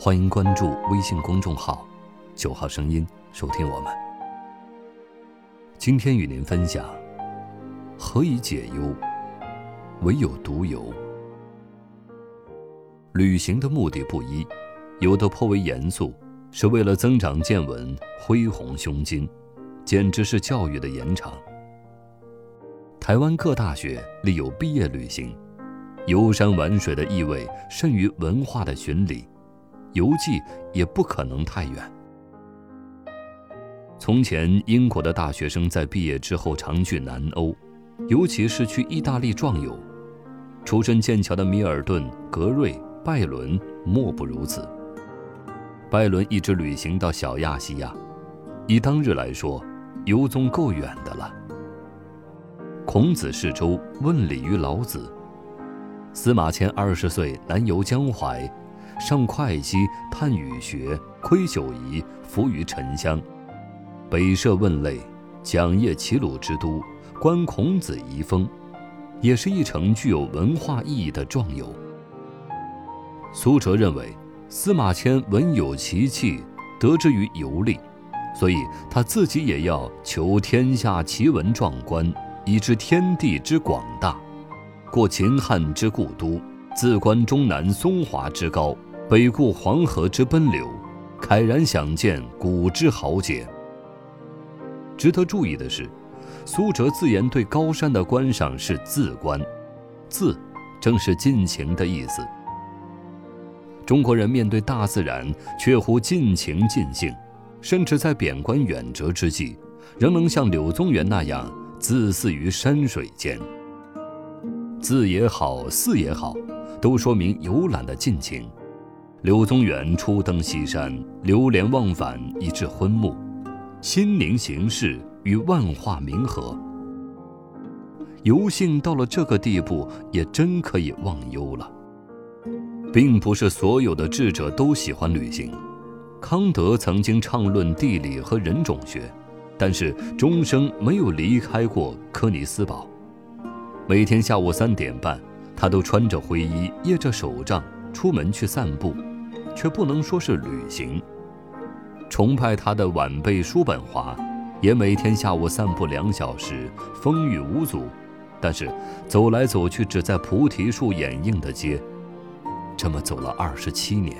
欢迎关注微信公众号“九号声音”，收听我们。今天与您分享：何以解忧？唯有独游。旅行的目的不一，有的颇为严肃，是为了增长见闻、恢弘胸襟，简直是教育的延长。台湾各大学立有毕业旅行。游山玩水的意味甚于文化的巡礼，游记也不可能太远。从前，英国的大学生在毕业之后常去南欧，尤其是去意大利壮游。出身剑桥的米尔顿、格瑞、拜伦莫不如此。拜伦一直旅行到小亚细亚，以当日来说，游踪够远的了。孔子逝周，问礼于老子。司马迁二十岁南游江淮，上会稽，探雨学，窥九夷，伏于沉香，北涉汶类，讲谒齐鲁之都，观孔子遗风，也是一程具有文化意义的壮游。苏辙认为，司马迁文有奇气，得之于游历，所以他自己也要求天下奇文壮观，以知天地之广大。过秦汉之故都，自观终南松华之高，北顾黄河之奔流，慨然想见古之豪杰。值得注意的是，苏辙自言对高山的观赏是自观，自正是尽情的意思。中国人面对大自然却乎尽情尽兴，甚至在贬官远谪之际，仍能像柳宗元那样自肆于山水间。字也好，寺也好，都说明游览的尽情。柳宗元初登西山，流连忘返，以致昏暮，心宁形事与万化冥合。游兴到了这个地步，也真可以忘忧了。并不是所有的智者都喜欢旅行。康德曾经畅论地理和人种学，但是终生没有离开过柯尼斯堡。每天下午三点半，他都穿着灰衣，掖着手杖出门去散步，却不能说是旅行。崇拜他的晚辈叔本华，也每天下午散步两小时，风雨无阻，但是走来走去只在菩提树掩映的街，这么走了二十七年，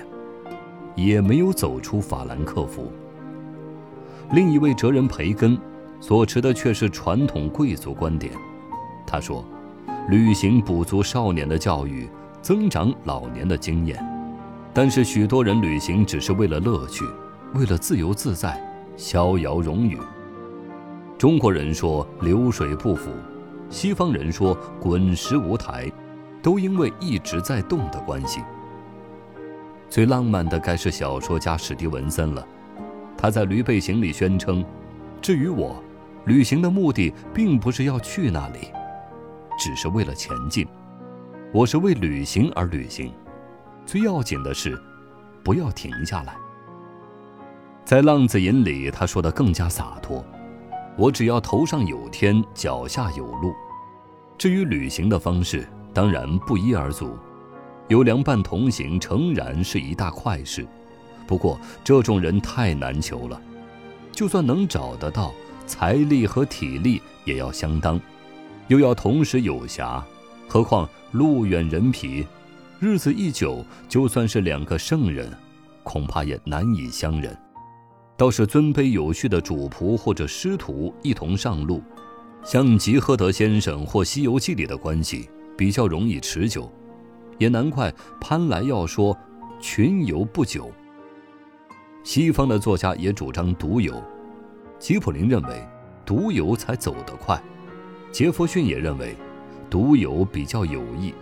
也没有走出法兰克福。另一位哲人培根，所持的却是传统贵族观点，他说。旅行补足少年的教育，增长老年的经验，但是许多人旅行只是为了乐趣，为了自由自在、逍遥荣誉。中国人说流水不腐，西方人说滚石无苔，都因为一直在动的关系。最浪漫的该是小说家史蒂文森了，他在《驴背行》里宣称：“至于我，旅行的目的并不是要去那里。”只是为了前进，我是为旅行而旅行。最要紧的是，不要停下来。在《浪子吟》里，他说的更加洒脱：“我只要头上有天，脚下有路。”至于旅行的方式，当然不一而足。有良伴同行，诚然是一大快事。不过这种人太难求了，就算能找得到，财力和体力也要相当。又要同时有暇，何况路远人疲，日子一久，就算是两个圣人，恐怕也难以相认。倒是尊卑有序的主仆或者师徒一同上路，像吉诃德先生或《西游记》里的关系，比较容易持久。也难怪潘来要说群游不久。西方的作家也主张独游，吉普林认为独游才走得快。杰弗逊也认为，独游比较有益，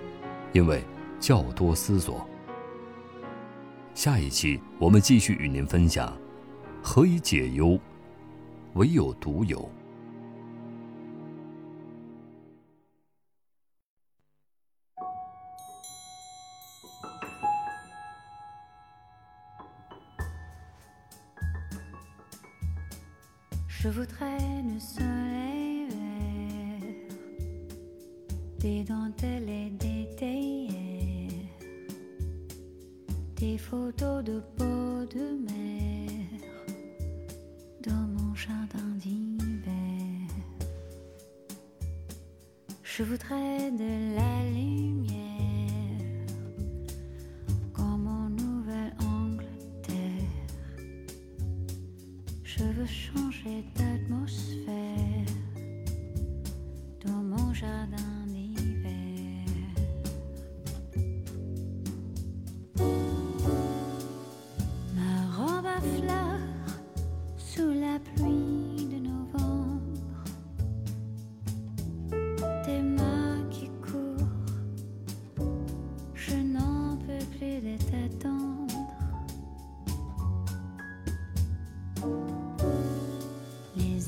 因为较多思索。下一期我们继续与您分享：何以解忧，唯有独有。Je voudrais le soleil dentelles et des théières, des photos de peau de mer dans mon jardin d'hiver. Je voudrais de la lumière comme en Nouvelle-Angleterre. Je veux changer d'atmosphère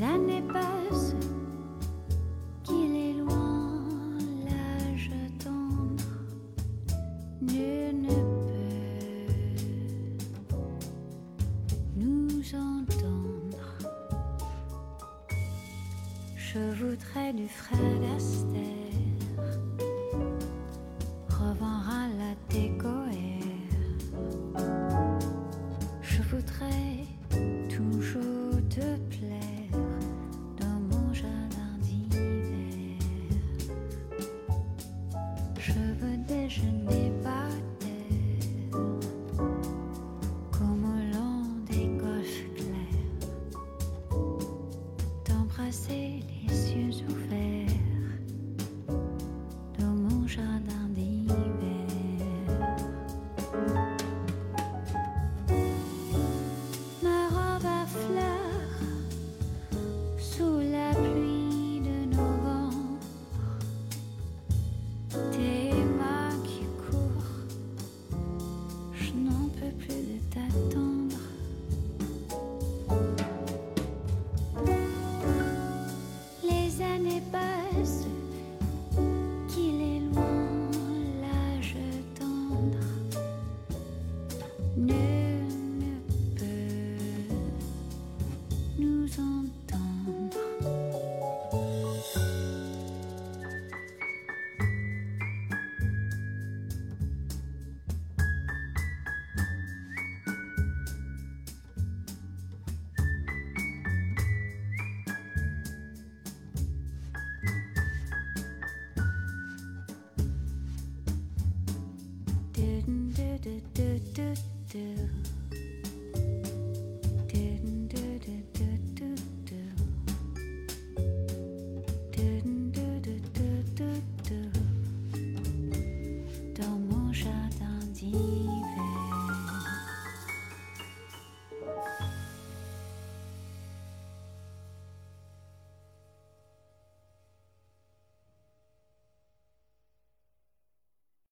Années passent, qu'il est loin l'âge tendre. Nul ne peut nous entendre. Je voudrais du frère d'Astère, revoir à la décoère. Je voudrais toujours te plaire See. It passe. Do, do, do, do, do, do.